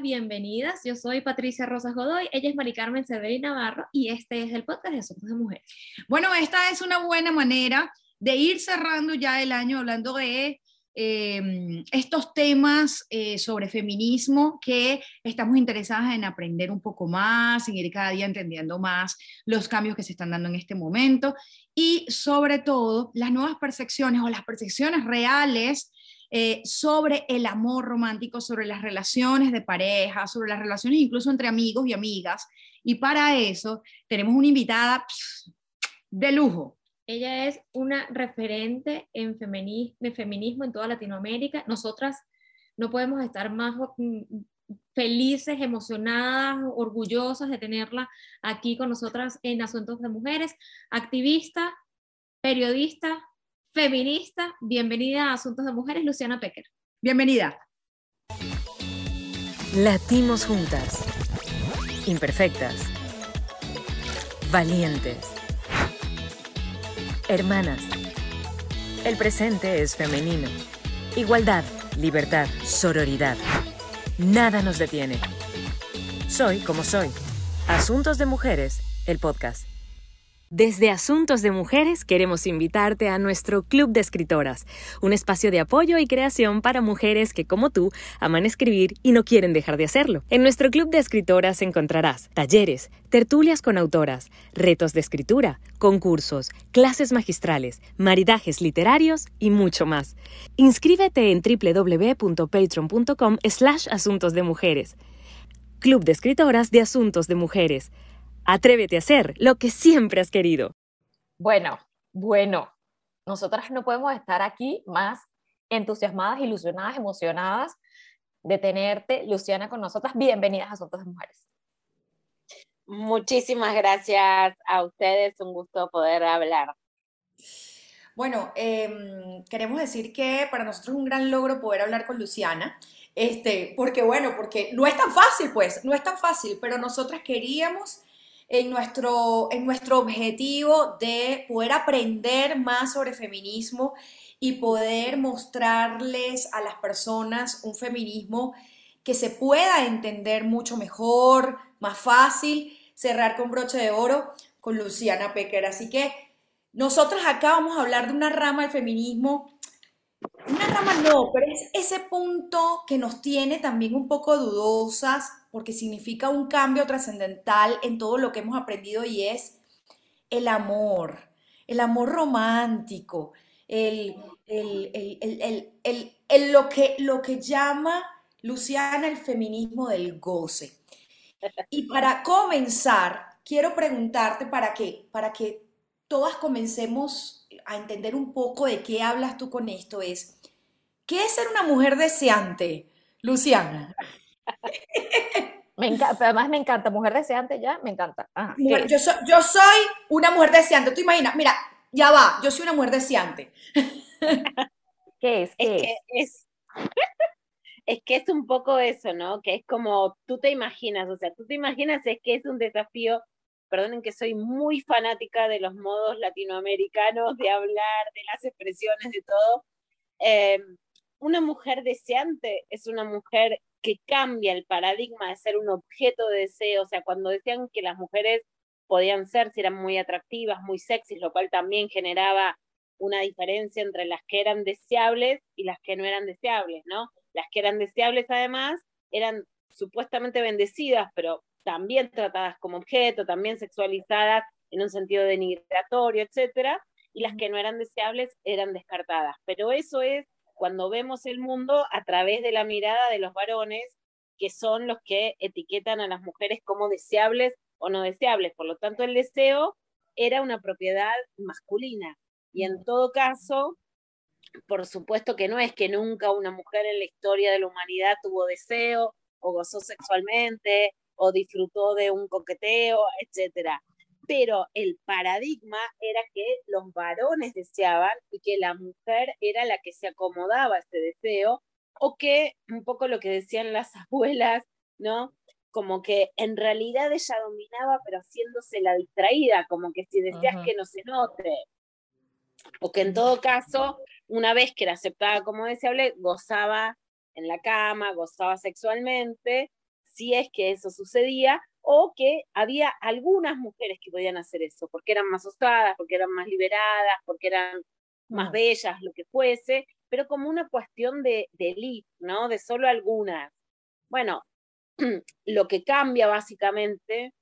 Bienvenidas. Yo soy Patricia Rosas Godoy, ella es Mari Carmen Navarro y este es el podcast de Asuntos de Mujeres. Bueno, esta es una buena manera de ir cerrando ya el año hablando de em, estos temas eh, sobre feminismo que estamos interesadas en aprender un poco más, en ir cada día entendiendo más los cambios que se están dando en este momento y sobre todo las nuevas percepciones o las percepciones reales eh, sobre el amor romántico, sobre las relaciones de pareja, sobre las relaciones incluso entre amigos y amigas. Y para eso tenemos una invitada de lujo. Ella es una referente en feminismo en toda Latinoamérica. Nosotras no podemos estar más mm, felices, emocionadas, orgullosas de tenerla aquí con nosotras en Asuntos de Mujeres, activista, periodista, feminista. Bienvenida a Asuntos de Mujeres, Luciana Pecker. Bienvenida. Latimos juntas. Imperfectas. Valientes. Hermanas. El presente es femenino. Igualdad, libertad, sororidad. Nada nos detiene. Soy como soy. Asuntos de Mujeres, el podcast. Desde Asuntos de Mujeres queremos invitarte a nuestro Club de Escritoras, un espacio de apoyo y creación para mujeres que, como tú, aman escribir y no quieren dejar de hacerlo. En nuestro Club de Escritoras encontrarás talleres, tertulias con autoras, retos de escritura, concursos, clases magistrales, maridajes literarios y mucho más. Inscríbete en www.patreon.com slash asuntos de mujeres. Club de Escritoras de Asuntos de Mujeres. Atrévete a hacer lo que siempre has querido. Bueno, bueno, nosotras no podemos estar aquí más entusiasmadas, ilusionadas, emocionadas de tenerte, Luciana, con nosotras. Bienvenidas a Asuntos de Mujeres. Muchísimas gracias a ustedes, un gusto poder hablar. Bueno, em, queremos decir que para nosotros es un gran logro poder hablar con Luciana, este, porque bueno, porque no es tan fácil, pues, no es tan fácil, pero nosotras queríamos en nuestro, en nuestro objetivo de poder aprender más sobre feminismo y poder mostrarles a las personas un feminismo que se pueda entender mucho mejor, más fácil, cerrar con broche de oro con Luciana Pecker. Así que nosotros acá vamos a hablar de una rama del feminismo una rama no, pero es ese punto que nos tiene también un poco dudosas, porque significa un cambio trascendental en todo lo que hemos aprendido y es el amor, el amor romántico, el, lo, que, lo que llama Luciana el feminismo del goce. Y para comenzar, quiero preguntarte para que, para que todas comencemos a entender un poco de qué hablas tú con esto es, ¿qué es ser una mujer deseante, Luciana? Me encanta, además me encanta, mujer deseante ya, me encanta. yo, yo soy una mujer deseante, tú imaginas, mira, ya va, yo soy una mujer deseante. ¿Qué es? es, Que es, es que es un poco eso, ¿no? Que es como tú te imaginas, o sea, tú te imaginas es que es un desafío perdonen que soy muy fanática de los modos latinoamericanos de hablar, de las expresiones, de todo. Eh, una mujer deseante es una mujer que cambia el paradigma de ser un objeto de deseo, o sea, cuando decían que las mujeres podían ser, si eran muy atractivas, muy sexys, lo cual también generaba una diferencia entre las que eran deseables y las que no eran deseables, ¿no? Las que eran deseables, además, eran supuestamente bendecidas, pero también tratadas como objeto, también sexualizadas en un sentido denigratorio, etcétera, y las que no eran deseables eran descartadas. Pero eso es cuando vemos el mundo a través de la mirada de los varones, que son los que etiquetan a las mujeres como deseables o no deseables. Por lo tanto, el deseo era una propiedad masculina. Y en todo caso, por supuesto que no es que nunca una mujer en la historia de la humanidad tuvo deseo o gozó sexualmente o disfrutó de un coqueteo, etcétera. Pero el paradigma era que los varones deseaban y que la mujer era la que se acomodaba a ese deseo, o que un poco lo que decían las abuelas, ¿no? Como que en realidad ella dominaba, pero haciéndose la distraída, como que si decías que no se note. O que en todo caso, una vez que era aceptada como deseable, gozaba en la cama, gozaba sexualmente, si es que eso sucedía o que había algunas mujeres que podían hacer eso, porque eran más osadas, porque eran más liberadas, porque eran más bellas, lo que fuese, pero como una cuestión de, de elite, ¿no? De solo algunas. Bueno, lo que cambia básicamente,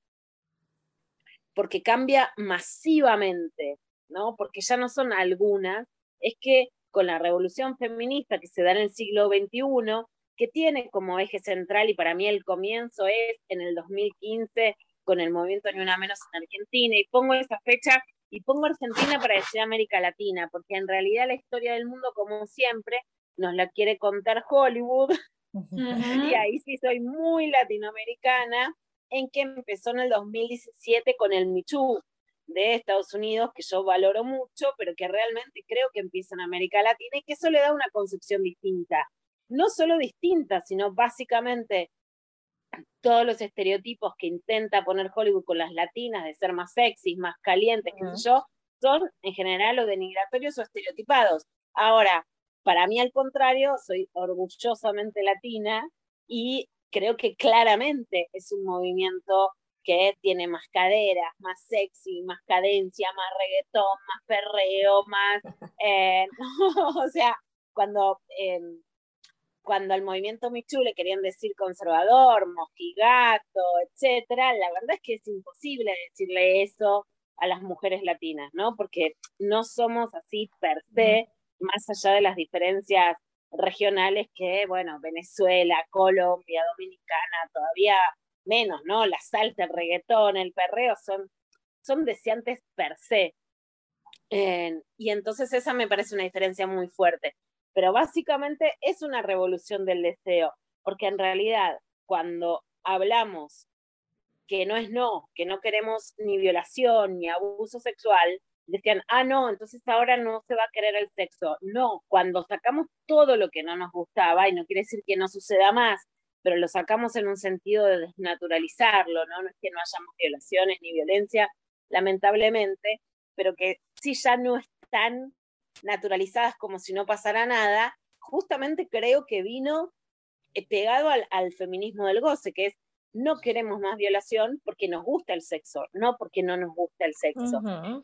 porque cambia masivamente, ¿no? Porque ya no son algunas, es que con la revolución feminista que se da en el siglo XXI, que tiene como eje central, y para mí el comienzo es en el 2015 con el movimiento Ni Una Menos en Argentina, y pongo esa fecha y pongo Argentina para decir América Latina, porque en realidad la historia del mundo, como siempre, nos la quiere contar Hollywood, y ahí sí soy muy latinoamericana, en que empezó en el 2017 con el Michu de Estados Unidos, que yo valoro mucho, pero que realmente creo que empieza en América Latina y que eso le da una concepción distinta no solo distintas, sino básicamente todos los estereotipos que intenta poner Hollywood con las latinas de ser más sexys, más calientes, que yo, son en general o denigratorios o estereotipados. Ahora, para mí al contrario, soy orgullosamente latina y creo que claramente es un movimiento que tiene más caderas, más sexy, más cadencia, más reggaetón, más perreo, más... Eh, o sea, cuando... Em, cuando al movimiento Michu le querían decir conservador, mojigato, etcétera, la verdad es que es imposible decirle eso a las mujeres latinas, ¿no? Porque no somos así per se, más allá de las diferencias regionales que, bueno, Venezuela, Colombia, Dominicana, todavía menos, ¿no? La salsa, el reggaetón, el perreo son, son deseantes per se. y entonces esa me parece una diferencia muy fuerte pero básicamente es una revolución del deseo, porque en realidad cuando hablamos que no es no, que no queremos ni violación ni abuso sexual, decían, ah, no, entonces ahora no se va a querer el sexo. No, cuando sacamos todo lo que no nos gustaba, y no quiere decir que no suceda más, pero lo sacamos en un sentido de desnaturalizarlo, ¿no? No es que no hayamos violaciones ni violencia, lamentablemente, pero que sí ya no están naturalizadas como si no pasara nada, justamente creo que vino eh, pegado al, feminismo del goce, que es no queremos más violación porque nos gusta el sexo, no porque no nos gusta el sexo.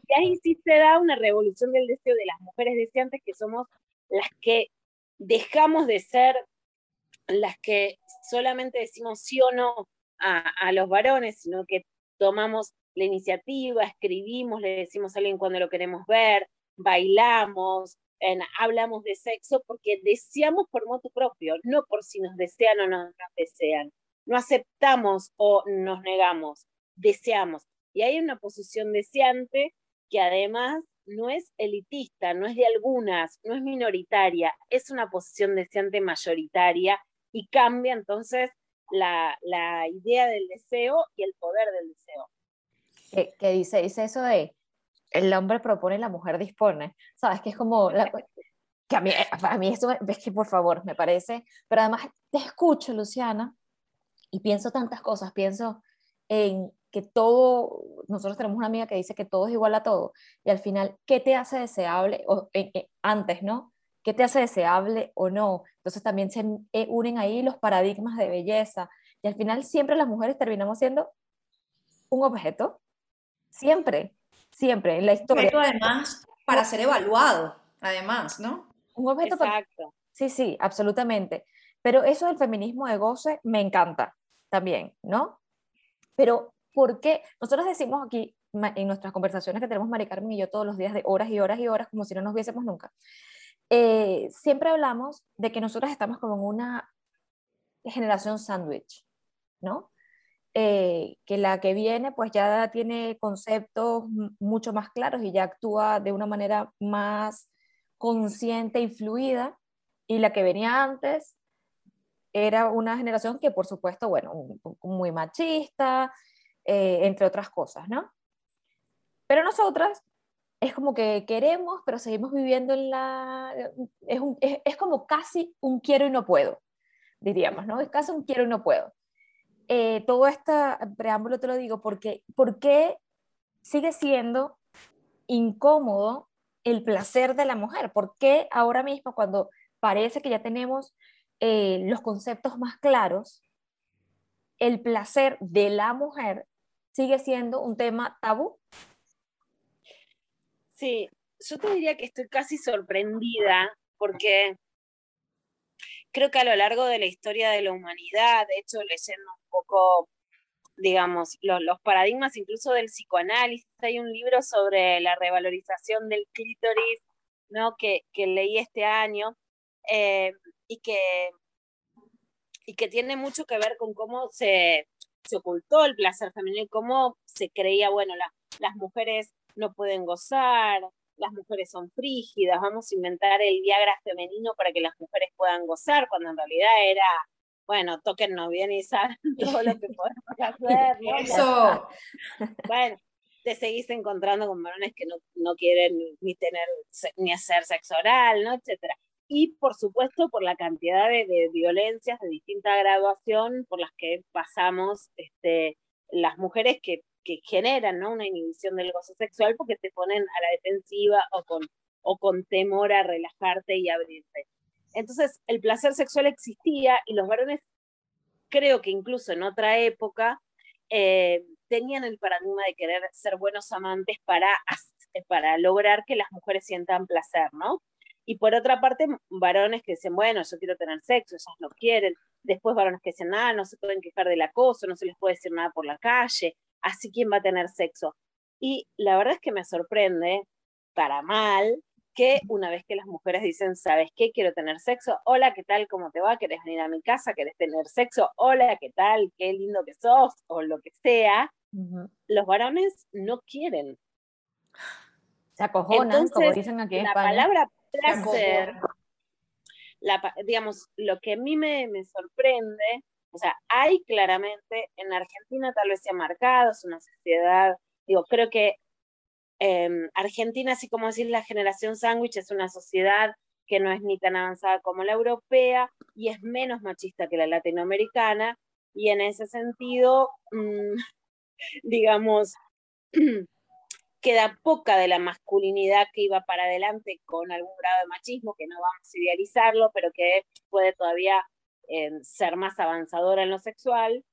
Y ahí sí se da una revolución del deseo de las mujeres deseantes que somos las que dejamos de ser las que solamente decimos sí o no a, a los varones, sino que tomamos la iniciativa, escribimos, le decimos a alguien cuando lo queremos ver, bailamos, hablamos de sexo porque deseamos por moto propio, no por si nos desean o no nos desean. No aceptamos o nos negamos, deseamos. Y hay una posición deseante que además no es elitista, no es de algunas, no es minoritaria, es una posición deseante mayoritaria y cambia entonces la, idea del deseo y el poder del deseo. ¿Qué, dice? Dice eso de el hombre propone, la mujer dispone. ¿Sabes? Que es como... que a mí, a mí esto, ves que por favor, me parece... Pero además te escucho, Luciana, y pienso tantas cosas. Pienso en que todo, nosotros tenemos una amiga que dice que todo es igual a todo, y al final, ¿qué te hace deseable? O, antes, ¿no? ¿Qué te hace deseable o no? Entonces también se eh, unen ahí los paradigmas de belleza, y al final siempre las mujeres terminamos siendo un objeto, siempre, siempre en la historia. Un objeto además para ser evaluado, además, ¿no? Un objeto Exacto. Sí, sí, absolutamente. Pero eso del feminismo de goce me encanta también, ¿no? Pero, ¿por qué? Nosotros decimos aquí en nuestras conversaciones que tenemos Mari Carmen y yo todos los días de horas y horas y horas, como si no nos viésemos nunca, eh, siempre hablamos de que nosotras estamos como en una generación sándwich, ¿no? Eh, que la que viene pues ya tiene conceptos mucho más claros y ya actúa de una manera más consciente y fluida, y la que venía antes era una generación que por supuesto, bueno, muy machista, eh, entre otras cosas, ¿no? Pero nosotras es como que queremos, pero seguimos viviendo en la... Es, es, es como casi un quiero y no puedo, diríamos, ¿no? Es casi un quiero y no puedo eh, todo este preámbulo te lo digo porque, porque sigue siendo incómodo el placer de la mujer. ¿Por qué ahora mismo cuando parece que ya tenemos eh, los conceptos más claros, el placer de la mujer sigue siendo un tema tabú. Sí, yo te diría que estoy casi sorprendida porque creo que a lo largo de la historia de la humanidad, de hecho leyendo un poco, digamos, los paradigmas incluso del psicoanálisis, hay un libro sobre la revalorización del clítoris, ¿no? Que, leí este año eh, y, que, y que tiene mucho que ver con cómo se, se ocultó el placer femenino y cómo se creía, bueno, las mujeres no pueden gozar, las mujeres son frígidas, vamos a inventar el Viagra femenino para que las mujeres puedan gozar, cuando en realidad era, bueno, toquennos bien y saben todo lo que podemos hacer. Eso. Bueno, te seguís encontrando con varones que no, no quieren ni tener ni hacer sexo oral, ¿no? etcétera. Y por supuesto por la cantidad de, de, violencias de distinta graduación por las que pasamos este, las mujeres que que generan ¿no? una inhibición del gozo sexual porque te ponen a la defensiva o con, o con temor a relajarte y abrirte. Entonces, el placer sexual existía y los varones, creo que incluso en otra época, eh, tenían el paradigma de querer ser buenos amantes para, para lograr que las mujeres sientan placer, ¿no? Y por otra parte, varones que dicen, bueno, yo quiero tener sexo, ellas no quieren. Después varones que dicen, nada, no se pueden quejar del acoso, no se les puede decir nada por la calle así quién va a tener sexo. Y la verdad es que me sorprende, para mal, que una vez que las mujeres dicen, ¿sabes qué? Quiero tener sexo. Hola, ¿qué tal? ¿Cómo te va? ¿Querés venir a mi casa? ¿Querés tener sexo? Hola, ¿qué tal? Qué lindo que sos, o lo que sea. Los varones no quieren. Se acojonan, como dicen aquí en la palabra placer, la, digamos, lo que a mí me, me sorprende o sea, hay claramente, en Argentina tal vez se ha marcado, es una sociedad, digo, creo que em, Argentina, así como decir la generación sándwich, es una sociedad que no es ni tan avanzada como la europea y es menos machista que la latinoamericana, y en ese sentido, mm, digamos, queda poca de la masculinidad que iba para adelante con algún grado de machismo, que no vamos a idealizarlo, pero que puede todavía ser más avanzadora en lo sexual.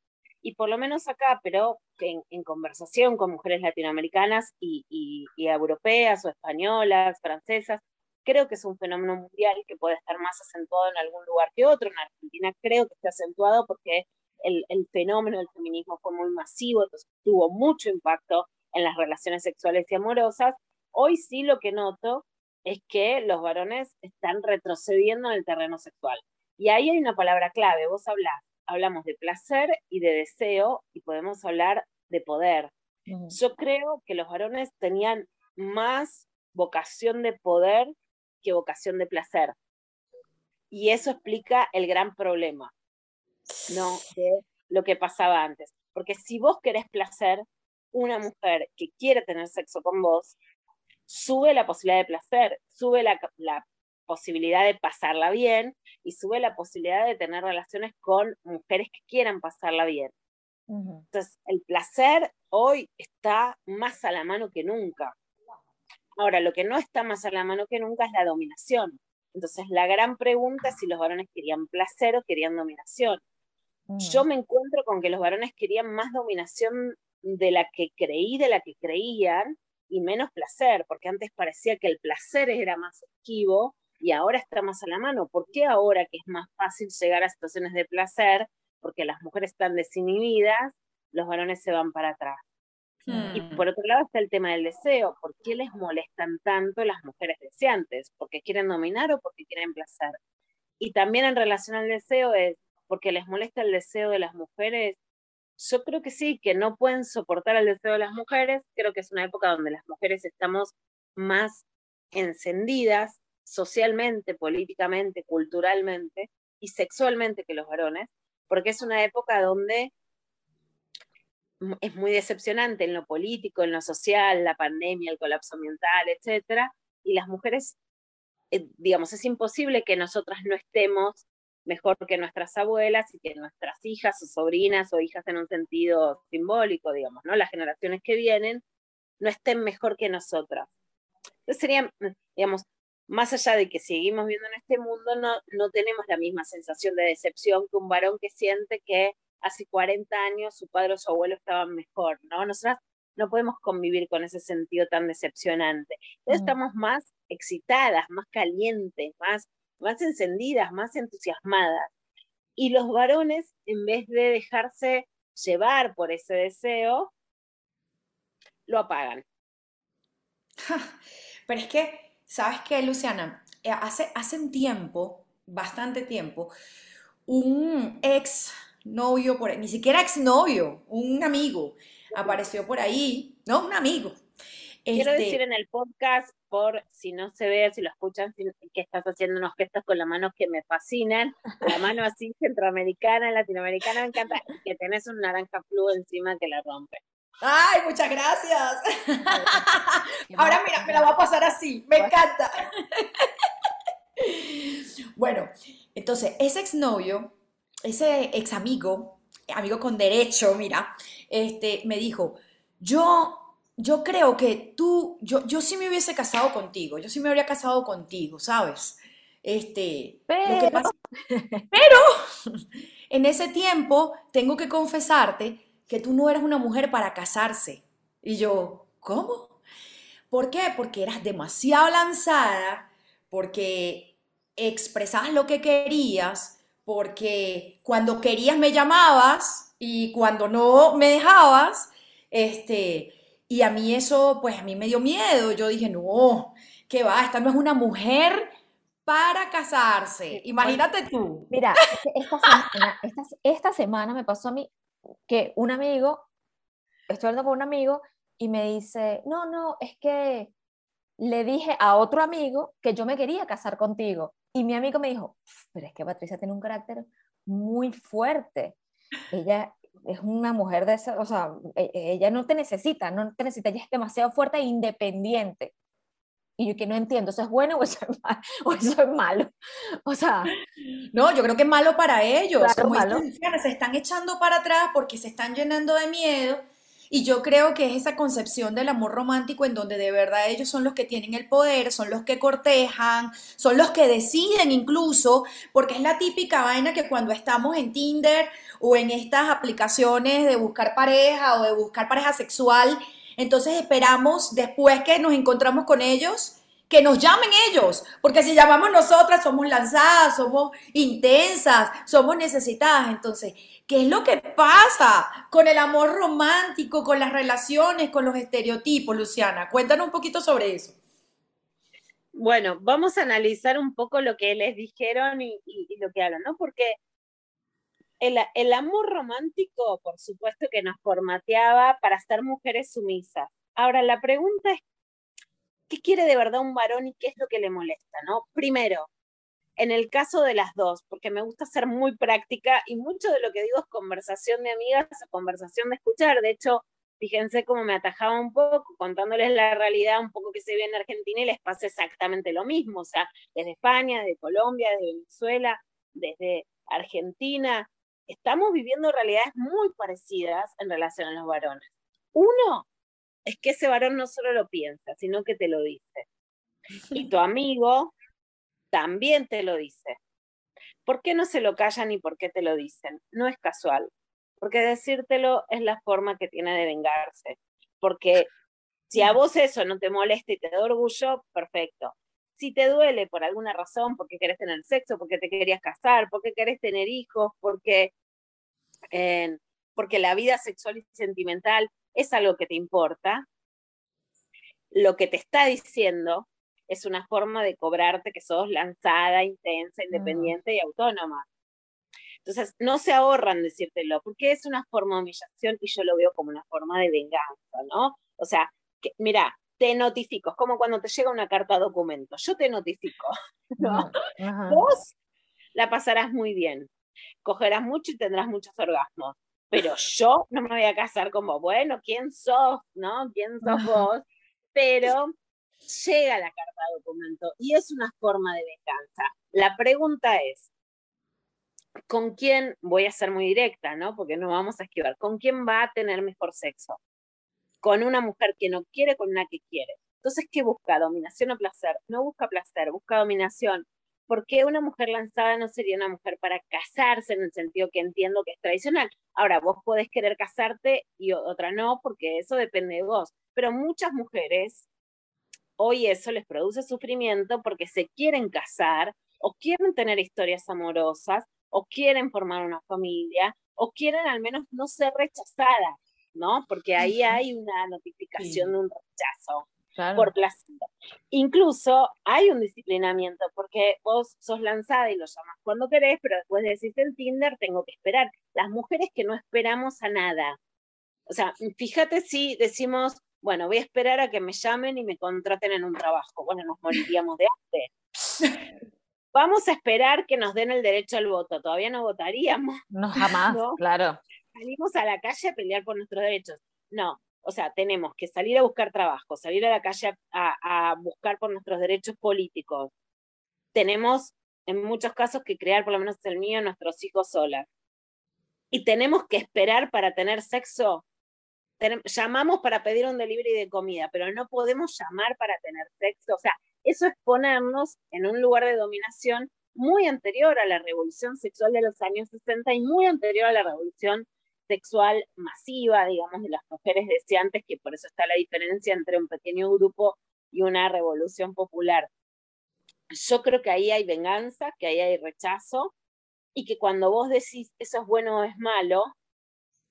Y por lo menos acá, pero en, en conversación con mujeres latinoamericanas y, y, europeas o españolas, francesas, creo que es un fenómeno mundial que puede estar más acentuado en algún lugar que otro. En Argentina creo que está acentuado porque el, el, fenómeno del feminismo fue muy masivo, entonces tuvo mucho impacto en las relaciones sexuales y amorosas. Hoy sí lo que noto es que los varones están retrocediendo en el terreno sexual. Y ahí hay una palabra clave, vos hablás, hablamos de placer y de deseo y podemos hablar de poder. Yo creo que los varones tenían más vocación de poder que vocación de placer. Y eso explica el gran problema, ¿no? De lo que pasaba antes. Porque si vos querés placer, una mujer que quiere tener sexo con vos, sube la posibilidad de placer, sube la, la posibilidad de pasarla bien y sube la posibilidad de tener relaciones con mujeres que quieran pasarla bien. Entonces, el placer hoy está más a la mano que nunca. Ahora, lo que no está más a la mano que nunca es la dominación. Entonces, la gran pregunta es si los varones querían placer o querían dominación. Yo me encuentro con que los varones querían más dominación de la que creí, de la que creían, y menos placer, porque antes parecía que el placer era más esquivo y ahora está más a la mano. ¿Por qué ahora que es más fácil llegar a situaciones de placer? Porque las mujeres están desinhibidas, los varones se van para atrás. Y hmm. por otro lado está el tema del deseo. ¿Por qué les molestan tanto las mujeres deseantes? ¿Porque quieren dominar o porque quieren placer? Y también en relación al deseo es, porque les molesta el deseo de las mujeres. Yo creo que sí, que no pueden soportar el deseo de las mujeres. Creo que es una época donde las mujeres estamos más encendidas socialmente, políticamente, culturalmente y sexualmente que los varones, porque es una época donde es muy decepcionante en lo político, en lo social, la pandemia, el colapso ambiental, etcétera, y las mujeres, eh, digamos, es imposible que nosotras no estemos mejor que nuestras abuelas y que nuestras hijas o sobrinas o hijas en un sentido simbólico, digamos, ¿no? Las generaciones que vienen no estén mejor que nosotras. Entonces sería, digamos, más allá de que seguimos viendo en este mundo, no, no tenemos la misma sensación de decepción que un varón que siente que hace 40 años su padre o su abuelo estaban mejor, ¿no? Nosotras no podemos convivir con ese sentido tan decepcionante. Entonces estamos más excitadas, más calientes, más, más encendidas, más entusiasmadas. Y los varones, en vez de dejarse llevar por ese deseo, lo apagan. Pero es que, ¿sabes qué, Luciana? Eh, hace, hace un tiempo, bastante tiempo, un ex novio, por, ni siquiera ex novio, un amigo, apareció por ahí, ¿no? Un amigo. Quiero este decir en el podcast, por si no se ve, si lo escuchan, que estás haciendo unos gestos con las manos que me fascinan, la mano así centroamericana, latinoamericana, me encanta, que tenés un naranja fluo encima que la rompe. Ay, muchas gracias. Ahora mira, me la voy a pasar así, me encanta. bueno, entonces, ese exnovio, ese ex amigo, amigo con derecho, mira, este, me dijo, yo yo creo que tú, yo, yo sí me hubiese casado contigo, yo sí me habría casado contigo, ¿sabes? Este, pero, pero en ese tiempo tengo que confesarte que tú no eras una mujer para casarse. Y yo, ¿cómo? ¿Por qué? Porque eras demasiado lanzada, porque expresabas lo que querías, porque cuando querías me llamabas y cuando no me dejabas, este, y a mí eso, pues a mí me dio miedo. Yo dije, no, ¿qué va? Esta no es una mujer para casarse. Imagínate tú. Mira, esta semana, esta, semana me pasó a mí que un amigo, estoy hablando con un amigo y me dice, no, no, es que le dije a otro amigo que yo me quería casar contigo. Y mi amigo me dijo, pero es que Patricia tiene un carácter muy fuerte. Ella, es una mujer de esa, o sea, e, e, ella no te necesita, no te necesita, ella es demasiado fuerte e independiente. Y yo que no entiendo, ¿eso es bueno o eso es, malo? O, eso es malo? o sea... No, yo creo que es malo para ellos. Como malo. se están echando para atrás porque se están llenando de miedo y yo creo que es esa concepción del amor romántico en donde de verdad ellos son los que tienen el poder, son los que cortejan, son los que deciden incluso, porque es la típica vaina que cuando estamos en Tinder o en estas aplicaciones de buscar pareja o de buscar pareja sexual, entonces esperamos después que nos encontramos con ellos que nos llamen ellos, porque si llamamos nosotras somos lanzadas, somos intensas, somos necesitadas. Entonces, ¿Qué es lo que pasa con el amor romántico, con las relaciones, con los estereotipos, Luciana? Cuéntanos un poquito sobre eso. Bueno, vamos a analizar un poco lo que les dijeron y, lo que hablan, ¿no? Porque el, amor romántico, por supuesto que nos formateaba para ser mujeres sumisas. Ahora, la pregunta es, ¿qué quiere de verdad un varón y qué es lo que le molesta, ¿no? Primero, en el caso de las dos, porque me gusta ser muy práctica y mucho de lo que digo es conversación de amigas o conversación de escuchar. De hecho, fíjense cómo me atajaba un poco contándoles la realidad un poco que se ve en Argentina y les pasa exactamente lo mismo. O sea, desde España, desde Colombia, desde Venezuela, desde Argentina, estamos viviendo realidades muy parecidas en relación a los varones. Uno es que ese varón no solo lo piensa, sino que te lo dice. Y tu amigo también te lo dice. ¿Por qué no se lo callan y por qué te lo dicen? No es casual, porque decírtelo es la forma que tiene de vengarse. Porque si a vos eso no te molesta y te da orgullo, perfecto. Si te duele por alguna razón, porque querés tener sexo, porque te querías casar, porque querés tener hijos, porque, eh, porque la vida sexual y sentimental es algo que te importa, lo que te está diciendo es una forma de cobrarte que sos lanzada, intensa, independiente y autónoma. Entonces, no se ahorran decírtelo, porque es una forma de humillación y yo lo veo como una forma de venganza, ¿no? O sea, mira, te notifico, es como cuando te llega una carta documento, yo te notifico, ¿no? Vos la pasarás muy bien, cogerás mucho y tendrás muchos orgasmos, pero yo no me voy a casar como, bueno, ¿quién sos? ¿No? ¿Quién sos vos? Pero llega la carta documento y es una forma de venganza. La pregunta es, ¿con quién, voy a ser muy directa, ¿no? Porque no vamos a esquivar, ¿con quién va a tener mejor sexo? ¿Con una mujer que no quiere, con una que quiere? Entonces, ¿qué busca? ¿Dominación o placer? No busca placer, busca dominación. ¿por qué una mujer lanzada no sería una mujer para casarse en el sentido que entiendo que es tradicional? Ahora, vos podés querer casarte y otra no, porque eso depende de vos. Pero muchas mujeres, hoy eso les produce sufrimiento porque se quieren casar o quieren tener historias amorosas o quieren formar una familia o quieren al menos no ser rechazadas, ¿no? Porque ahí hay una notificación de un rechazo por placer. Incluso hay un disciplinamiento, porque vos sos lanzada y lo llamas cuando querés, pero después decís en Tinder, tengo que esperar. Las mujeres que no esperamos a nada. O sea, fíjate si decimos, bueno, voy a esperar a que me llamen y me contraten en un trabajo. Bueno, nos moriríamos de hambre. Vamos a esperar que nos den el derecho al voto. Todavía no votaríamos. No, jamás, claro. Salimos a la calle a pelear por nuestros derechos. No, o sea, tenemos que salir a buscar trabajo, salir a la calle a, buscar por nuestros derechos políticos. Tenemos, en muchos casos, que crear, por lo menos el mío, nuestros hijos solas. Y tenemos que esperar para tener sexo. llamamos para pedir un delivery de comida, pero no podemos llamar para tener sexo. O sea, eso es ponernos en un lugar de dominación muy anterior a la revolución sexual de los años 60 y muy anterior a la revolución sexual masiva, digamos, de las mujeres deseantes, que por eso está la diferencia entre un pequeño grupo y una revolución popular. Yo creo que ahí hay venganza, que ahí hay rechazo, y que cuando vos decís eso es bueno o es malo,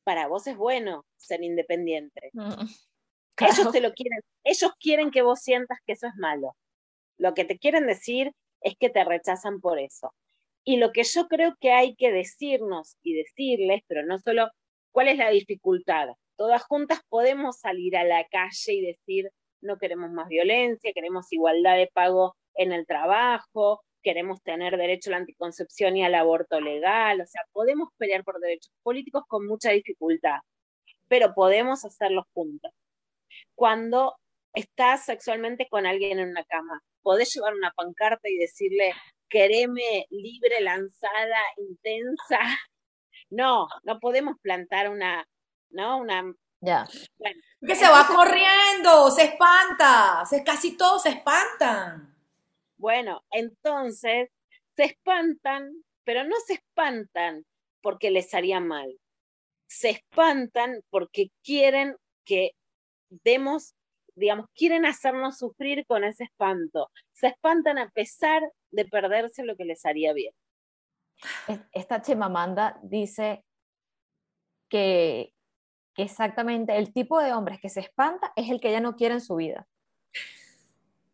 para vos es bueno ser independiente. Mm, ellos te lo quieren, ellos quieren que vos sientas que eso es malo. Lo que te quieren decir es que te rechazan por eso. Y lo que yo creo que hay que decirnos y decirles, pero no solo ¿Cuál es la dificultad? Todas juntas podemos salir a la calle y decir, no queremos más violencia, queremos igualdad de pago en el trabajo, queremos tener derecho a la anticoncepción y al aborto legal, o sea, podemos pelear por derechos políticos con mucha dificultad, pero podemos hacerlos juntas. Cuando estás sexualmente con alguien en una cama, podés llevar una pancarta y decirle, quereme libre, lanzada, intensa, no, no podemos plantar una, ¿no? Una... Ya. que se va corriendo, se espanta, se, casi todos se espantan. Bueno, entonces se espantan, pero no se espantan porque les haría mal. Se espantan porque quieren que demos, digamos, quieren hacernos sufrir con ese espanto. Se espantan a pesar de perderse lo que les haría bien esta Chimamanda dice que, exactamente el tipo de hombres que se espanta es el que ella no quiere en su vida.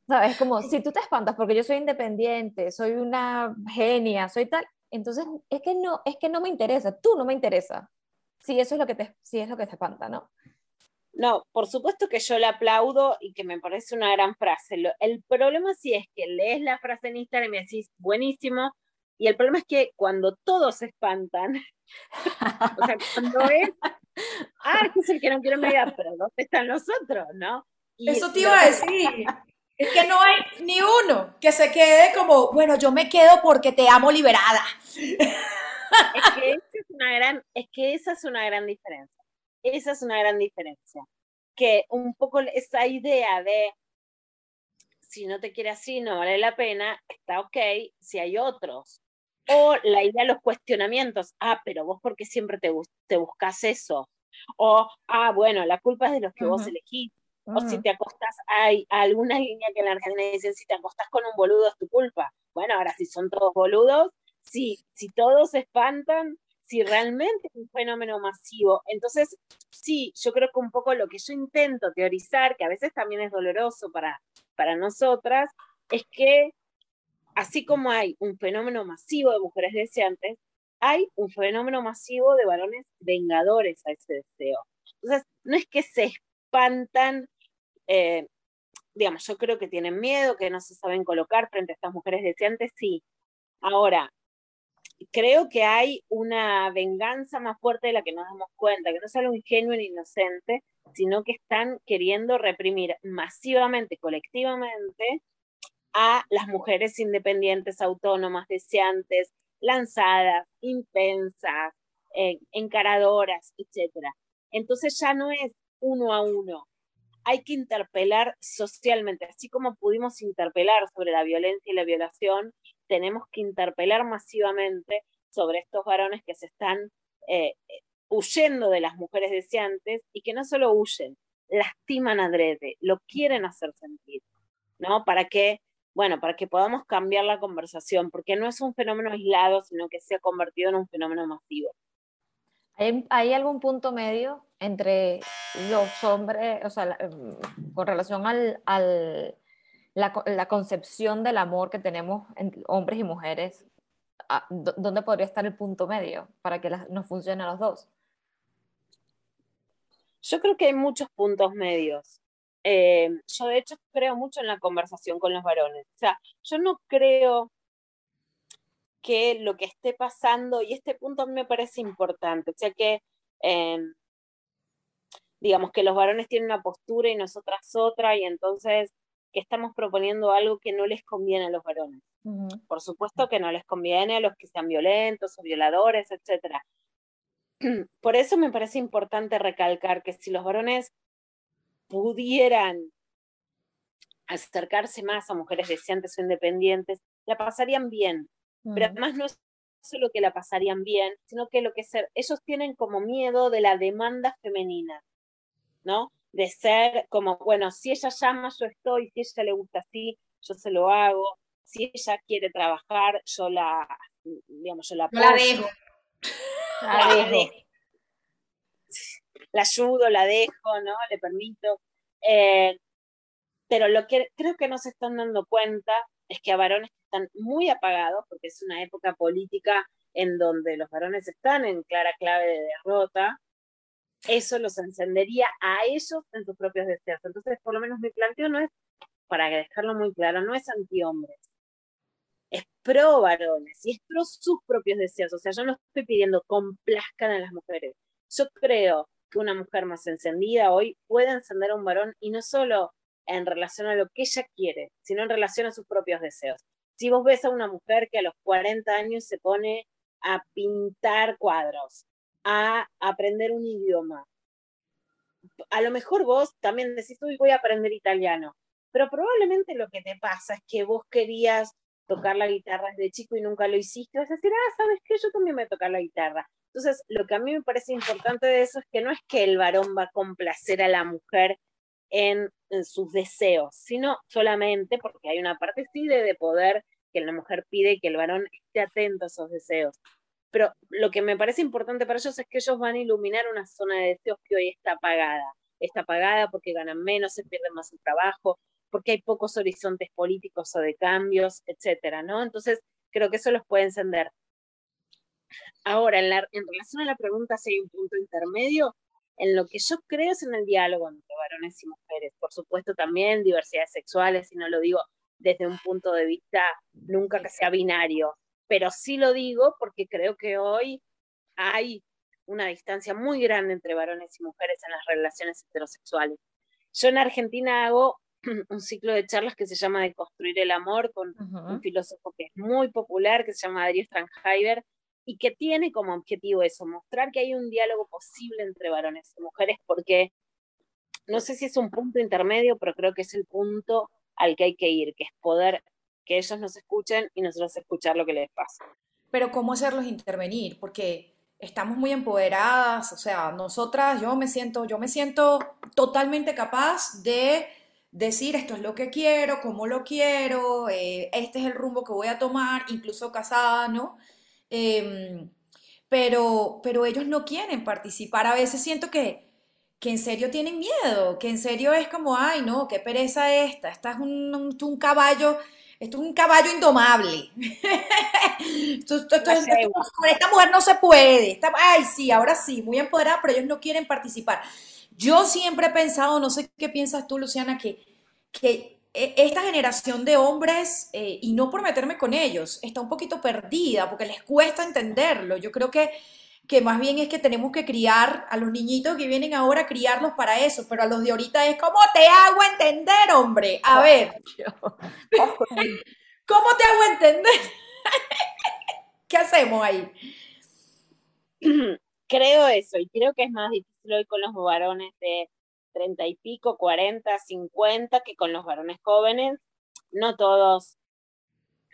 ¿Sabes? Como si tú te espantas porque yo soy independiente, soy una genia, soy tal, entonces es que no, es que no me interesa, tú no me interesa. Si eso es lo que te, si es lo que te espanta, ¿no? No, por supuesto que yo la aplaudo y que me parece una gran frase. El problema sí es que lees la frase en Instagram y me decís, buenísimo, y el problema es que cuando todos se espantan, o sea, cuando es, ah, este es el que no quiero mirar, pero ¿dónde están los otros, no? Eso te iba a decir. Es que no hay ni uno que se quede como, bueno, yo me quedo porque te amo liberada. Es que, esa es, una gran, es que esa es una gran diferencia. Esa es una gran diferencia. Que un poco esa idea de si no te quiere así, no vale la pena, está ok si hay otros. O la idea de los cuestionamientos, ah, pero vos porque siempre te, te buscas eso. O, ah, bueno, la culpa es de los que vos elegís. O si te acostás, hay alguna línea que en la Argentina dicen, si te acostás con un boludo es tu culpa. Bueno, ahora si son todos boludos, si, si todos se espantan, si realmente es un fenómeno masivo. Entonces, sí, yo creo que un poco lo que yo intento teorizar, que a veces también es doloroso para, para nosotras, es que así como hay un fenómeno masivo de mujeres deseantes, hay un fenómeno masivo de varones vengadores a ese deseo. Entonces, no es que se espantan, eh, digamos, yo creo que tienen miedo, que no se saben colocar frente a estas mujeres deseantes, sí. Ahora, creo que hay una venganza más fuerte de la que nos damos cuenta, que no es algo ingenuo ni inocente, sino que están queriendo reprimir masivamente, colectivamente, a las mujeres independientes, autónomas, deseantes, lanzadas, intensas, eh, encaradoras, etc. Entonces ya no es uno a uno, hay que interpelar socialmente, así como pudimos interpelar sobre la violencia y la violación, tenemos que interpelar masivamente sobre estos varones que se están eh, huyendo de las mujeres deseantes y que no solo huyen, lastiman adrede, lo quieren hacer sentir, ¿no? Para que, bueno, para que podamos cambiar la conversación, porque no es un fenómeno aislado, sino que se ha convertido en un fenómeno masivo. ¿Hay, algún punto medio entre los hombres, o sea, mm, con relación al, al la, la, concepción del amor que tenemos entre hombres y mujeres? ¿Dónde podría estar el punto medio para que nos funcione a los dos? Yo creo que hay muchos puntos medios. Eh, yo de hecho creo mucho en la conversación con los varones. O sea, yo no creo que lo que esté pasando, y este punto a mí me parece importante, o sea que, em, digamos, que los varones tienen una postura y nosotras otra, y entonces que estamos proponiendo algo que no les conviene a los varones. Por supuesto que no les conviene a los que sean violentos o violadores, etc. Por eso me parece importante recalcar que si los varones pudieran acercarse más a mujeres deseantes o independientes, la pasarían bien. Pero además no es solo que la pasarían bien, sino que lo que ser, ellos tienen como miedo de la demanda femenina, ¿no? De ser como, bueno, si ella llama, yo estoy, si ella le gusta así, yo se lo hago, si ella quiere trabajar, yo la, digamos, yo la La dejo. La dejo. La ayudo, la dejo, ¿no? Le permito. Eh, pero lo que creo que no se están dando cuenta es que a varones que están muy apagados, porque es una época política en donde los varones están en clara clave de derrota, eso los encendería a ellos en sus propios deseos. Entonces, por lo menos mi planteo no es, para dejarlo muy claro, no es anti-hombres, es pro varones y es pro sus propios deseos. O sea, yo no estoy pidiendo complazcan a las mujeres. Yo creo que una mujer más encendida hoy puede encender a un varón y no solo en relación a lo que ella quiere, sino en relación a sus propios deseos. Si vos ves a una mujer que a los 40 años se pone a pintar cuadros, a aprender un idioma, a lo mejor vos también decís, uy, voy a aprender italiano, pero probablemente lo que te pasa es que vos querías tocar la guitarra desde chico y nunca lo hiciste, vas a decir, ah, ¿sabes qué? Yo también voy a tocar la guitarra. Entonces, lo que a mí me parece importante de eso es que no es que el varón va a complacer a la mujer en, sus deseos, sino solamente porque hay una parte sí de, poder que la mujer pide que el varón esté atento a esos deseos. Pero lo que me parece importante para ellos es que ellos van a iluminar una zona de deseos que hoy está apagada. Está apagada porque ganan menos, se pierden más el trabajo, porque hay pocos horizontes políticos o de cambios, etcétera, ¿no? Entonces, creo que eso los puede encender. Ahora, en, en relación a la pregunta si hay un punto intermedio, en lo que yo creo es en el diálogo entre varones y mujeres. Por supuesto, también diversidades sexuales, y no lo digo desde un punto de vista nunca que sea binario, pero sí lo digo porque creo que hoy hay una distancia muy grande entre varones y mujeres en las relaciones heterosexuales. Yo en Argentina hago un ciclo de charlas que se llama De construir el amor con un filósofo que es muy popular, que se llama Adrián Strangheiber, y que tiene como objetivo eso, mostrar que hay un diálogo posible entre varones y mujeres, porque no sé si es un punto intermedio, pero creo que es el punto al que hay que ir, que es poder que ellos nos escuchen y nosotros escuchar lo que les pasa. Pero ¿cómo hacerlos intervenir? Porque estamos muy empoderadas, o sea, nosotras, yo me siento, yo me siento totalmente capaz de decir esto es lo que quiero, cómo lo quiero, eh, este es el rumbo que voy a tomar, incluso casada, ¿no? Em, pero, pero ellos no quieren participar. A veces siento que, que en serio tienen miedo, que en serio es como, ay, no, qué pereza esta, esta es un, un, caballo, esto es un caballo indomable. esta mujer no se puede. ay, sí, ahora sí, muy empoderada, pero ellos no quieren participar. Yo siempre he pensado, no sé qué piensas tú, Luciana, que, que esta generación de hombres, eh, y no por meterme con ellos, está un poquito perdida porque les cuesta entenderlo. Yo creo que, que más bien es que tenemos que criar a los niñitos que vienen ahora, criarlos para eso, pero a los de ahorita es como te hago entender, hombre. A ver, ¿cómo te hago entender? ¿Qué hacemos ahí? Creo eso, y creo que es más difícil hoy con los varones de treinta y pico, cuarenta, cincuenta, que con los varones jóvenes, no todos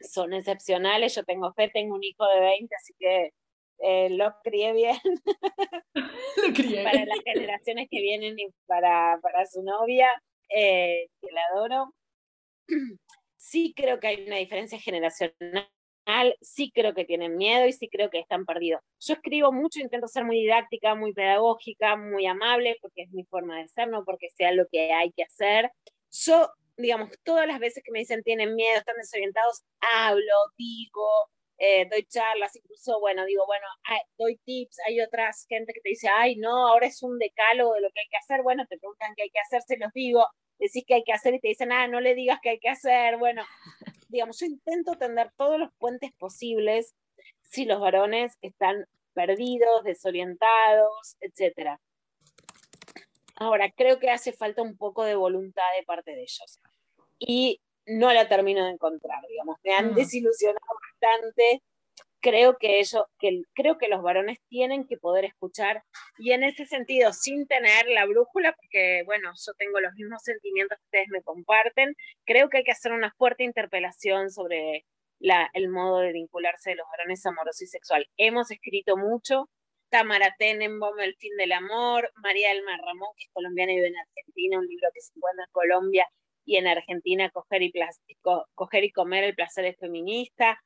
son excepcionales. Yo tengo fe, tengo un hijo de 20, así que eh, lo crié bien. Lo crié. para las generaciones que vienen y para, para su novia, eh, que la adoro. Sí creo que hay una diferencia generacional, sí creo que tienen miedo y sí creo que están perdidos. Yo escribo mucho, intento ser muy didáctica, muy pedagógica, muy amable, porque es mi forma de ser, no porque sea lo que hay que hacer. Yo, digamos, todas las veces que me dicen tienen miedo, están desorientados, hablo, digo, eh, doy charlas, incluso, bueno, digo, bueno, doy tips, hay otras gente que te dice, ay, no, ahora es un decálogo de lo que hay que hacer, bueno, te preguntan qué hay que hacer, se los digo, decís que hay que hacer y te dicen, ah, no le digas qué hay que hacer, bueno, digamos, yo intento tender todos los puentes posibles si los varones están perdidos, desorientados, etc. Ahora, creo que hace falta un poco de voluntad de parte de ellos. Y no la termino de encontrar, digamos, me han mm. desilusionado bastante. Creo que ellos, que, creo que los varones tienen que poder escuchar y en ese sentido, sin tener la brújula, porque bueno, yo tengo los mismos sentimientos que ustedes me comparten, creo que hay que hacer una fuerte interpelación sobre el modo de vincularse de los varones amorosos y sexual. Hemos escrito mucho, Tamara Tenenbaum, El fin del amor, María Elma Ramón, que es colombiana y vive en Argentina, un libro que se encuentra en Colombia y en Argentina coger y, comer el placer es feminista,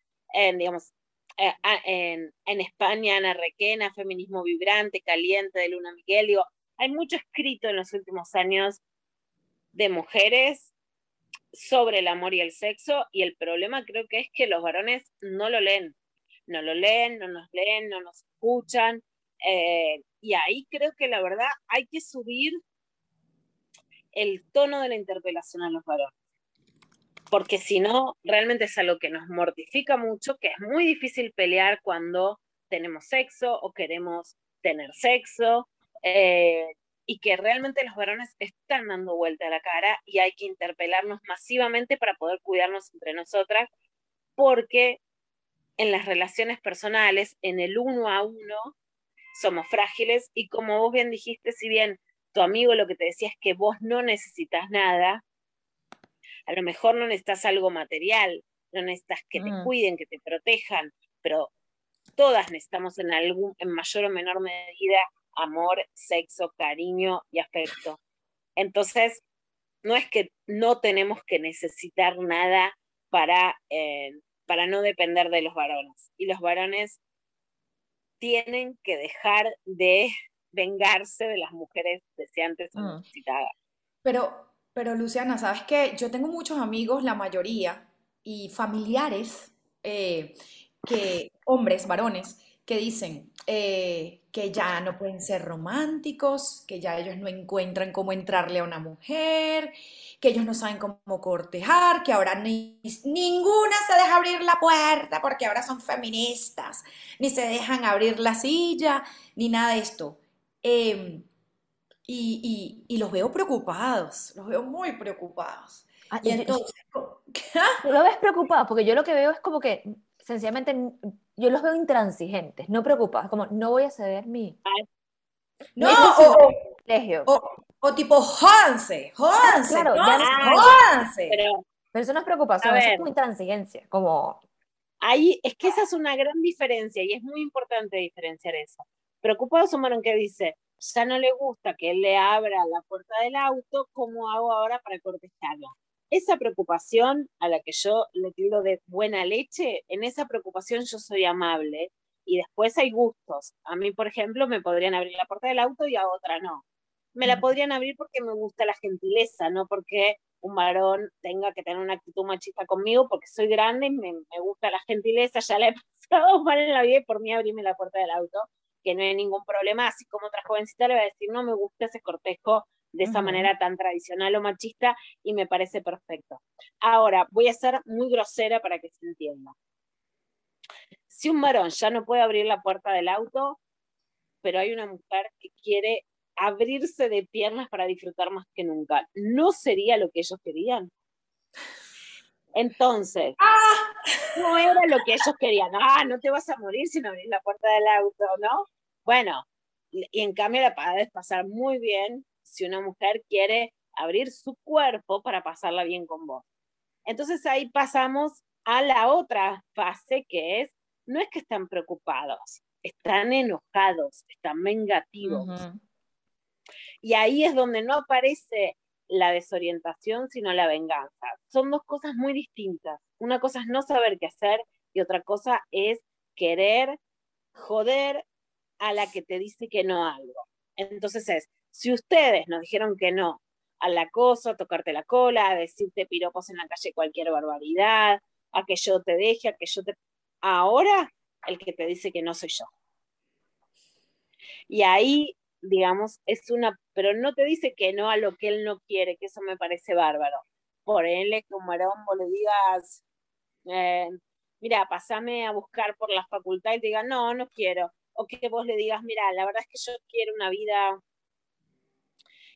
digamos, en, en, España Ana Requena, Feminismo Vibrante, Caliente de Luna Miguel, digo, hay mucho escrito en los últimos años de mujeres sobre el amor y el sexo y el problema creo que es que los varones no lo leen, no lo leen, no nos leen, no nos escuchan eh, y ahí creo que la verdad hay que subir el tono de la interpelación a los varones. Porque si no, realmente es algo que nos mortifica mucho, que es muy difícil pelear cuando tenemos sexo o queremos tener sexo, eh, y que realmente los varones están dando vuelta a la cara y hay que interpelarnos masivamente para poder cuidarnos entre nosotras, porque en las relaciones personales, en el uno a uno, somos frágiles y como vos bien dijiste, si bien tu amigo lo que te decía es que vos no necesitas nada, a lo mejor no necesitas algo material, no necesitas que te mm. cuiden, que te protejan, pero todas necesitamos en algún, en mayor o menor medida, amor, sexo, cariño y afecto. Entonces, no es que no tenemos que necesitar nada para, eh, para no depender de los varones. Y los varones tienen que dejar de vengarse de las mujeres deseantes o mm. necesitadas. Pero, pero Luciana, ¿sabes qué? Yo tengo muchos amigos, la mayoría, y familiares, eh, que, hombres, varones, que dicen eh, que ya no pueden ser románticos, que ya ellos no encuentran cómo entrarle a una mujer, que ellos no saben cómo cortejar, que ahora ni, ninguna se deja abrir la puerta porque ahora son feministas, ni se dejan abrir la silla, ni nada de esto. Em, y, y, los veo preocupados, los veo muy preocupados. Ah, y entonces, ¿Tú lo ves preocupado? Porque yo lo que veo es como que, sencillamente, yo los veo intransigentes, no preocupados, como no voy a ceder mi... No, o, o, tipo, jódanse, jódanse, claro, jódanse. Pero, pero, eso no es preocupación, eso es como intransigencia, como... Ahí, es que esa es una gran diferencia y es muy importante diferenciar eso preocupado Sumaron que dice, ya no le gusta que él le abra la puerta del auto, ¿cómo hago ahora para cortejarla? Esa preocupación a la que yo le pido de buena leche, en esa preocupación yo soy amable y después hay gustos. A mí, por ejemplo, me podrían abrir la puerta del auto y a otra no. Me la podrían abrir porque me gusta la gentileza, no porque un varón tenga que tener una actitud machista conmigo porque soy grande y me, me gusta la gentileza, ya la he pasado mal en la vida y por mí abrirme la puerta del auto que no hay ningún problema, así como otra jovencita le va a decir, no me gusta ese cortejo de esa manera tan tradicional o machista y me parece perfecto. Ahora, voy a ser muy grosera para que se entienda. Si un varón ya no puede abrir la puerta del auto, pero hay una mujer que quiere abrirse de piernas para disfrutar más que nunca, ¿no sería lo que ellos querían? Entonces, ¡Ah! no era lo que ellos querían. Ah, no te vas a morir si no abrís la puerta del auto, ¿no? Bueno, y en cambio la puedes pasar muy bien si una mujer quiere abrir su cuerpo para pasarla bien con vos. Entonces ahí pasamos a la otra fase que es, no es que están preocupados, están enojados, están vengativos. Y ahí es donde no aparece la desorientación, sino la venganza. Son dos cosas muy distintas. Una cosa es no saber qué hacer y otra cosa es querer joder a la que te dice que no algo. Entonces es, si ustedes nos dijeron que no al acoso, a tocarte la cola, a decirte piropos en la calle cualquier barbaridad, a que yo te deje, a que yo te... Ahora el que te dice que no soy yo. Y ahí, digamos, es una, pero no te dice que no a lo que él no quiere, que eso me parece bárbaro. Por él, como vos le digas, eh, mira, pasame a buscar por la facultad y te diga, no, no quiero. O que vos le digas, mira, la verdad es que yo quiero una vida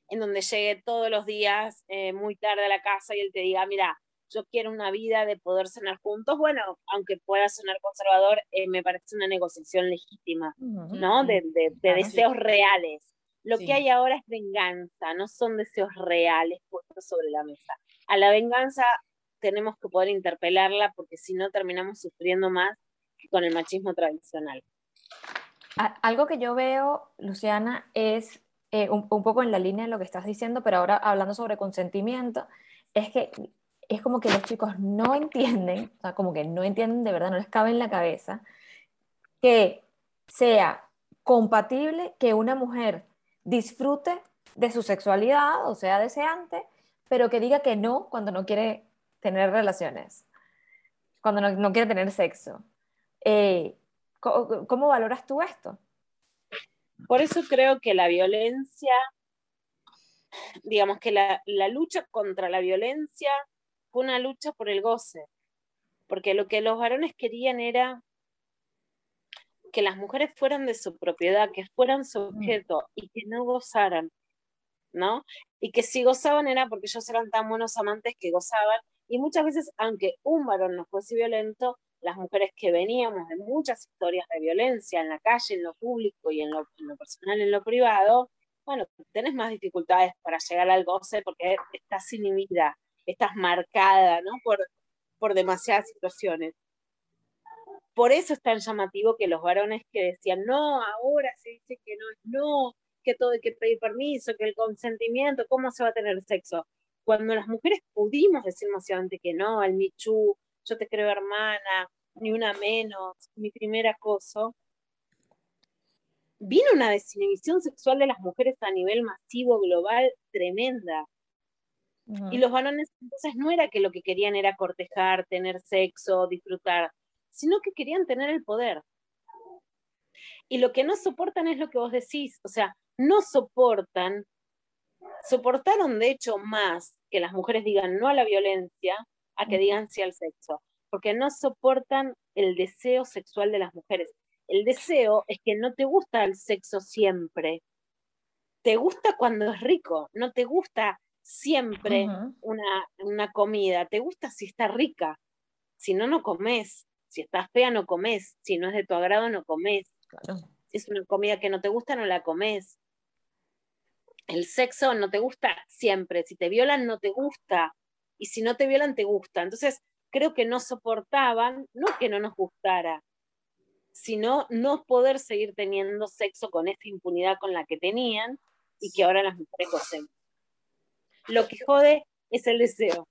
en donde llegue todos los días eh, muy tarde a la casa y él te diga, mira, yo quiero una vida de poder cenar juntos, bueno, aunque pueda sonar conservador, eh, me parece una negociación legítima, ¿no? De, deseos reales. Lo que hay ahora es venganza, no son deseos reales puestos sobre la mesa. A la venganza tenemos que poder interpelarla porque si no terminamos sufriendo más que con el machismo tradicional. Algo que yo veo, Luciana, es eh, un, un, poco en la línea de lo que estás diciendo, pero ahora hablando sobre consentimiento, es que es como que los chicos no entienden, o sea, como que no entienden de verdad, no les cabe en la cabeza, que sea compatible que una mujer disfrute de su sexualidad, o sea, deseante, pero que diga que no cuando no quiere tener relaciones, cuando no, quiere tener sexo. Eh, ¿cómo, valoras tú esto? Por eso creo que la violencia, digamos que la, la lucha contra la violencia fue una lucha por el goce, porque lo que los varones querían era que las mujeres fueran de su propiedad, que fueran su mm. objeto y que no gozaran, ¿no? Y que si gozaban era porque ellos eran tan buenos amantes que gozaban. Y muchas veces, aunque un varón no fuese violento, las mujeres que veníamos de muchas historias de violencia en la calle, en lo público y en lo, en lo personal, en lo privado, bueno, tenés más dificultades para llegar al goce porque estás inhibida, estás marcada. Por, por demasiadas situaciones. Por eso es tan llamativo que los varones que decían, no, ahora se dice que no, no, que todo hay que pedir permiso, que el consentimiento, ¿cómo se va a tener sexo? Cuando las mujeres pudimos decir masivamente que no, al Michu, yo te creo hermana, ni una menos, mi primer acoso, vino una desinhibición sexual de las mujeres a nivel masivo, global, tremenda. Y los varones entonces no era que lo que querían era cortejar, tener sexo, disfrutar, sino que querían tener el poder. Y lo que no soportan es lo que vos decís, o sea, no soportan, soportaron de hecho más que las mujeres digan no a la violencia a que digan sí al sexo, porque no soportan el deseo sexual de las mujeres. El deseo es que no te gusta el sexo siempre, te gusta cuando es rico, no te gusta siempre una, comida. ¿Te gusta si está rica? Si no, no comes. Si estás fea, no comes. Si no es de tu agrado, no comes. Si es una comida que no te gusta, no la comes. El sexo no te gusta siempre. Si te violan, no te gusta. Y si no te violan, te gusta. Entonces, creo que no soportaban, no que no nos gustara, sino no poder seguir teniendo sexo con esta impunidad con la que tenían y que ahora las mujeres gocen. Lo que jode es el deseo.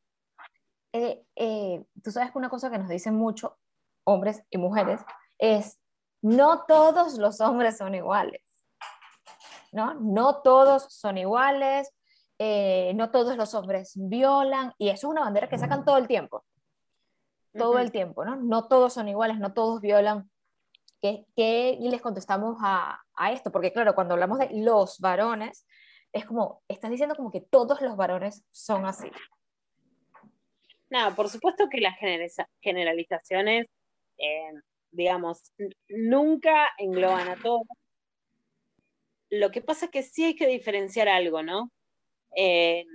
Eh, eh, tú sabes que una cosa que nos dicen mucho hombres y mujeres es, no todos los hombres son iguales, ¿no? No todos son iguales, eh, no todos los hombres violan, y eso es una bandera que sacan todo el tiempo, todo el tiempo, ¿no? No todos son iguales, no todos violan. ¿Qué, qué les contestamos a, a, esto? Porque claro, cuando hablamos de los varones, es como, estás diciendo como que todos los varones son así. No, por supuesto que las generalizaciones, eh, digamos, nunca engloban a todos. Lo que pasa es que sí hay que diferenciar algo, ¿no? Eh,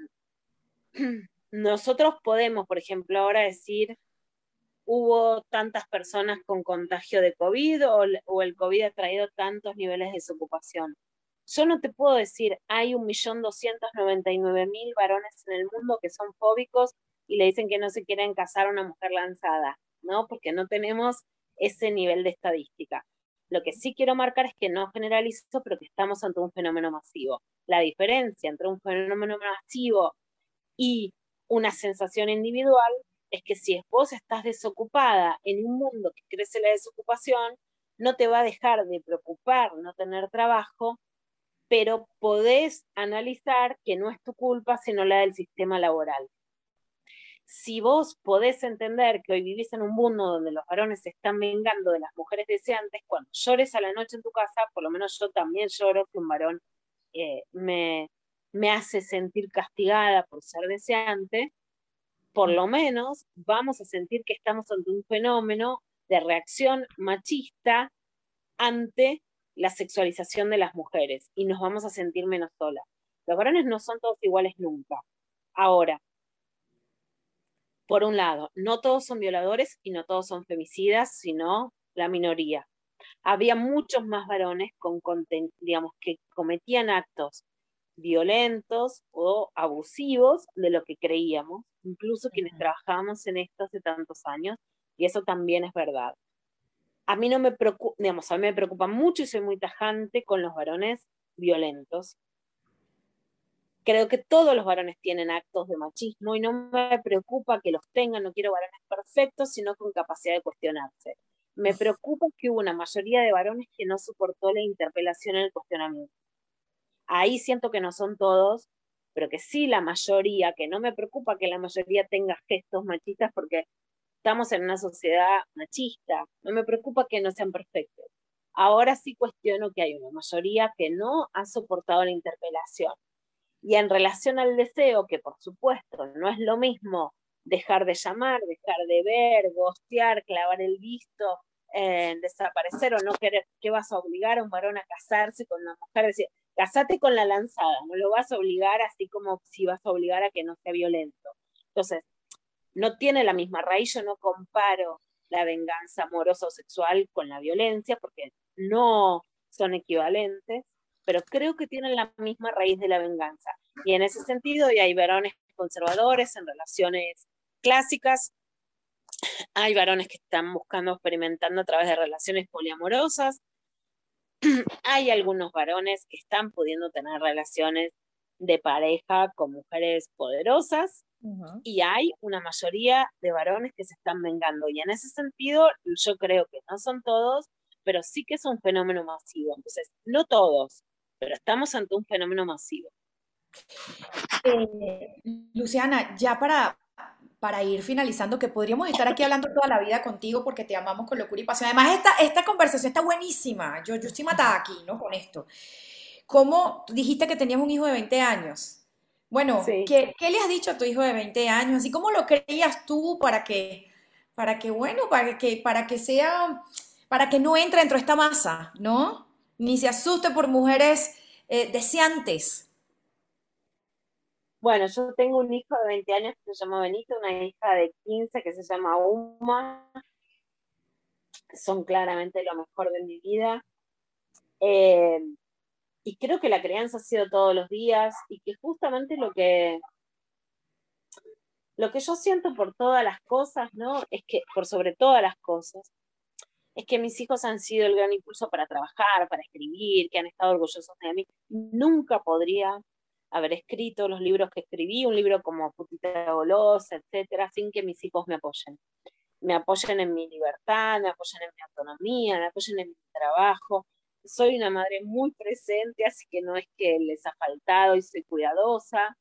nosotros podemos, por ejemplo, ahora decir, hubo tantas personas con contagio de COVID o, o el COVID ha traído tantos niveles de desocupación. Yo no te puedo decir, hay un millón doscientos noventa y nueve mil varones en el mundo que son fóbicos y le dicen que no se quieren casar a una mujer lanzada. ¿no? Porque no tenemos ese nivel de estadística. Lo que sí quiero marcar es que no generalizo, pero que estamos ante un fenómeno masivo. La diferencia entre un fenómeno masivo y una sensación individual es que si vos estás desocupada en un mundo que crece la desocupación, no te va a dejar de preocupar no tener trabajo, pero podés analizar que no es tu culpa, sino la del sistema laboral. Si vos podés entender que hoy vivís en un mundo donde los varones se están vengando de las mujeres deseantes, cuando llores a la noche en tu casa, por lo menos yo también lloro que un varón eh, me, me hace sentir castigada por ser deseante, por lo menos vamos a sentir que estamos ante un fenómeno de reacción machista ante la sexualización de las mujeres y nos vamos a sentir menos solas. Los varones no son todos iguales nunca. Ahora, por un lado, no todos son violadores y no todos son femicidas, sino la minoría. Había muchos más varones con, digamos, que cometían actos violentos o abusivos de lo que creíamos, incluso quienes trabajamos en esto hace tantos años, y eso también es verdad. A mí no me preocupa, digamos, a mí me preocupa mucho y soy muy tajante con los varones violentos. Creo que todos los varones tienen actos de machismo y no me preocupa que los tengan, no quiero varones perfectos, sino con capacidad de cuestionarse. Me preocupa que hubo una mayoría de varones que no soportó la interpelación en el cuestionamiento ahí siento que no son todos, pero que sí la mayoría, que no me preocupa que la mayoría tenga gestos machistas porque estamos en una sociedad machista, no me preocupa que no sean perfectos. Ahora sí cuestiono que hay una mayoría que no ha soportado la interpelación. Y en relación al deseo, que por supuesto no es lo mismo dejar de llamar, dejar de ver, gostear, clavar el visto, eh, desaparecer o no querer, ¿qué vas a obligar a un varón a casarse con una mujer? Decir, casate con la lanzada, no lo vas a obligar así como si vas a obligar a que no sea violento. Entonces, no tiene la misma raíz, yo no comparo la venganza amorosa o sexual con la violencia porque no son equivalentes, pero creo que tienen la misma raíz de la venganza. Y en ese sentido, y hay varones conservadores en relaciones clásicas, hay varones que están buscando, experimentando a través de relaciones poliamorosas, hay algunos varones que están pudiendo tener relaciones de pareja con mujeres poderosas y hay una mayoría de varones que se están vengando. Y en ese sentido, yo creo que no son todos, pero sí que es un fenómeno masivo. Entonces, no todos, pero estamos ante un fenómeno masivo. Eh, Luciana, ya para, para ir finalizando, que podríamos estar aquí hablando toda la vida contigo porque te amamos con locura y pasión. Además, esta, esta conversación está buenísima. Yo, yo estoy matada aquí, ¿no? Con esto. ¿Cómo dijiste que tenías un hijo de 20 años? Bueno, ¿qué, ¿qué, le has dicho a tu hijo de 20 años? ¿Y cómo lo creías tú para que, para que bueno, para que, para que sea, para que no entre dentro de esta masa, ¿no? Ni se asuste por mujeres eh, deseantes. Bueno, yo tengo un hijo de 20 años que se llama Benito, una hija de 15 que se llama Uma. Son claramente lo mejor de mi vida. Eh, y creo que la crianza ha sido todos los días y que justamente lo que lo que yo siento por todas las cosas, ¿no? Es que por sobre todas las cosas, es que mis hijos han sido el gran impulso para trabajar, para escribir, que han estado orgullosos de mí. Nunca podría haber escrito los libros que escribí, un libro como Putita Golosa, etcétera, sin que mis hijos me apoyen. Me apoyen en mi libertad, me apoyen en mi autonomía, me apoyen en mi trabajo. Soy una madre muy presente, así que no es que les ha faltado y soy cuidadosa.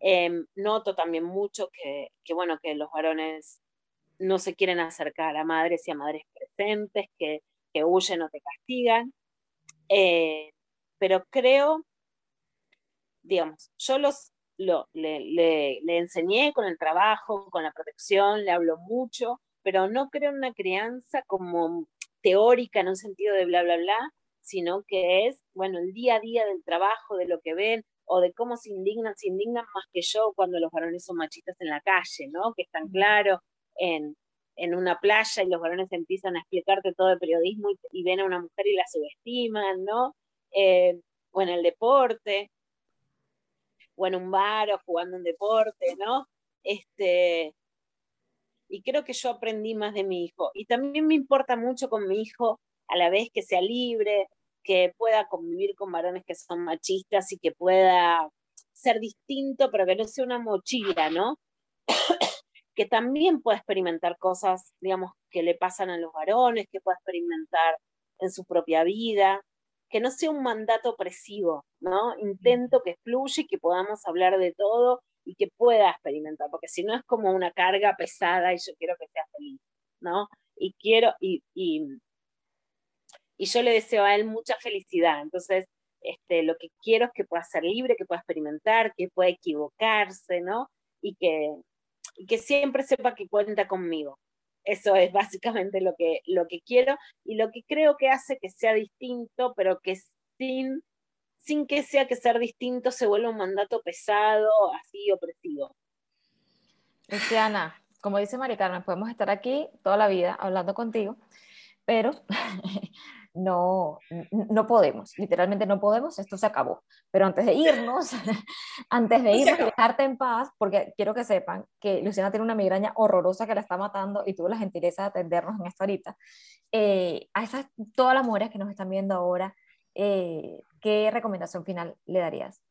Em, noto también mucho que, bueno, que los varones no se quieren acercar a madres y a madres presentes, que, que huyen o te castigan. Eh, pero creo digamos, yo los, lo, le, le, enseñé con el trabajo, con la protección, le hablo mucho, pero no creo en una crianza como teórica en un sentido de bla, bla, bla, sino que es, bueno, el día a día del trabajo, de lo que ven, o de cómo se indignan, se indignan más que yo cuando los varones son machistas en la calle, ¿no? Que están claros en, en una playa y los varones empiezan a explicarte todo el periodismo y, ven a una mujer y la subestiman, ¿no? Eh, o en el deporte, o en un bar o jugando un deporte, ¿no? Este, y creo que yo aprendí más de mi hijo. Y también me importa mucho con mi hijo a la vez que sea libre, que pueda convivir con varones que son machistas y que pueda ser distinto, pero que no sea una mochila, ¿no? que también pueda experimentar cosas, digamos, que le pasan a los varones, que pueda experimentar en su propia vida, que no sea un mandato opresivo, ¿no? Intento que fluya y que podamos hablar de todo y que pueda experimentar, porque si no es como una carga pesada y yo quiero que sea feliz, ¿no? Y quiero, y, y, y yo le deseo a él mucha felicidad, entonces este, lo que quiero es que pueda ser libre, que pueda experimentar, que pueda equivocarse, ¿no? Y que, y que siempre sepa que cuenta conmigo. Eso es básicamente lo que, lo que quiero y lo que creo que hace que sea distinto, pero que sin sin que sea que ser distinto se vuelva un mandato pesado, así opresivo. Luciana, como dice Mari Carmen, podemos estar aquí toda la vida hablando contigo, pero no, no podemos, literalmente no podemos, esto se acabó. Pero antes de irnos, antes de irnos y dejarte en paz, porque quiero que sepan que Luciana tiene una migraña horrorosa que la está matando y tuvo la gentileza de atendernos en esta horita. Eh, a esas, todas las mujeres que nos están viendo ahora, eh, ¿qué recomendación final le darías?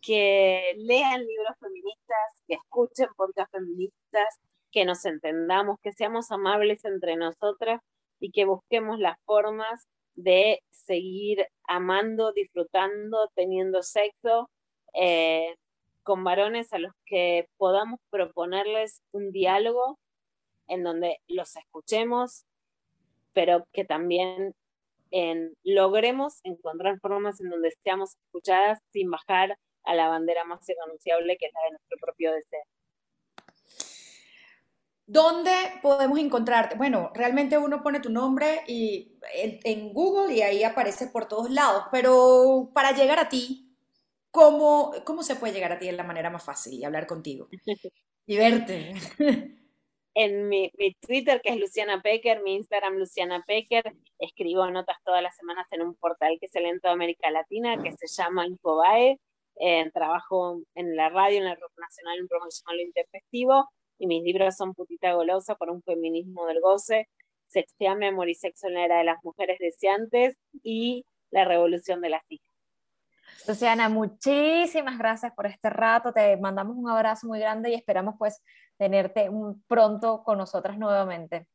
Que lean libros feministas, que escuchen podcast feministas, que nos entendamos, que seamos amables entre nosotras y que busquemos las formas de seguir amando, disfrutando, teniendo sexo eh, con varones a los que podamos proponerles un diálogo en donde los escuchemos, pero que también logremos encontrar formas en donde seamos escuchadas sin bajar a la bandera más irrenunciable que es la de nuestro propio deseo. ¿Dónde podemos encontrarte? Bueno, realmente uno pone tu nombre y, en, Google y ahí aparece por todos lados, pero para llegar a ti, ¿cómo, ¿cómo se puede llegar a ti de la manera más fácil y hablar contigo? Y verte. en mi, Twitter, que es Luciana Pecker, mi Instagram Luciana Pecker, escribo notas todas las semanas en un portal que es el en toda América Latina, que se llama Infobae. Eh, trabajo en la radio, en el Rock Nacional, en promoción lo interfestivo, y mis libros son Putita Golosa por un feminismo del goce, Sexteame, Amor y Sexo en la era de las mujeres deseantes y La revolución de las hijas. Luciana, muchísimas gracias por este rato. Te mandamos un abrazo muy grande y esperamos pues tenerte un, pronto con nosotras nuevamente.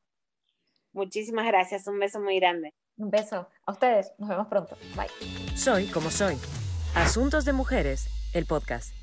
Muchísimas gracias, un beso muy grande. Un beso. A ustedes, nos vemos pronto. Bye. Soy como soy. Asuntos de Mujeres, el podcast.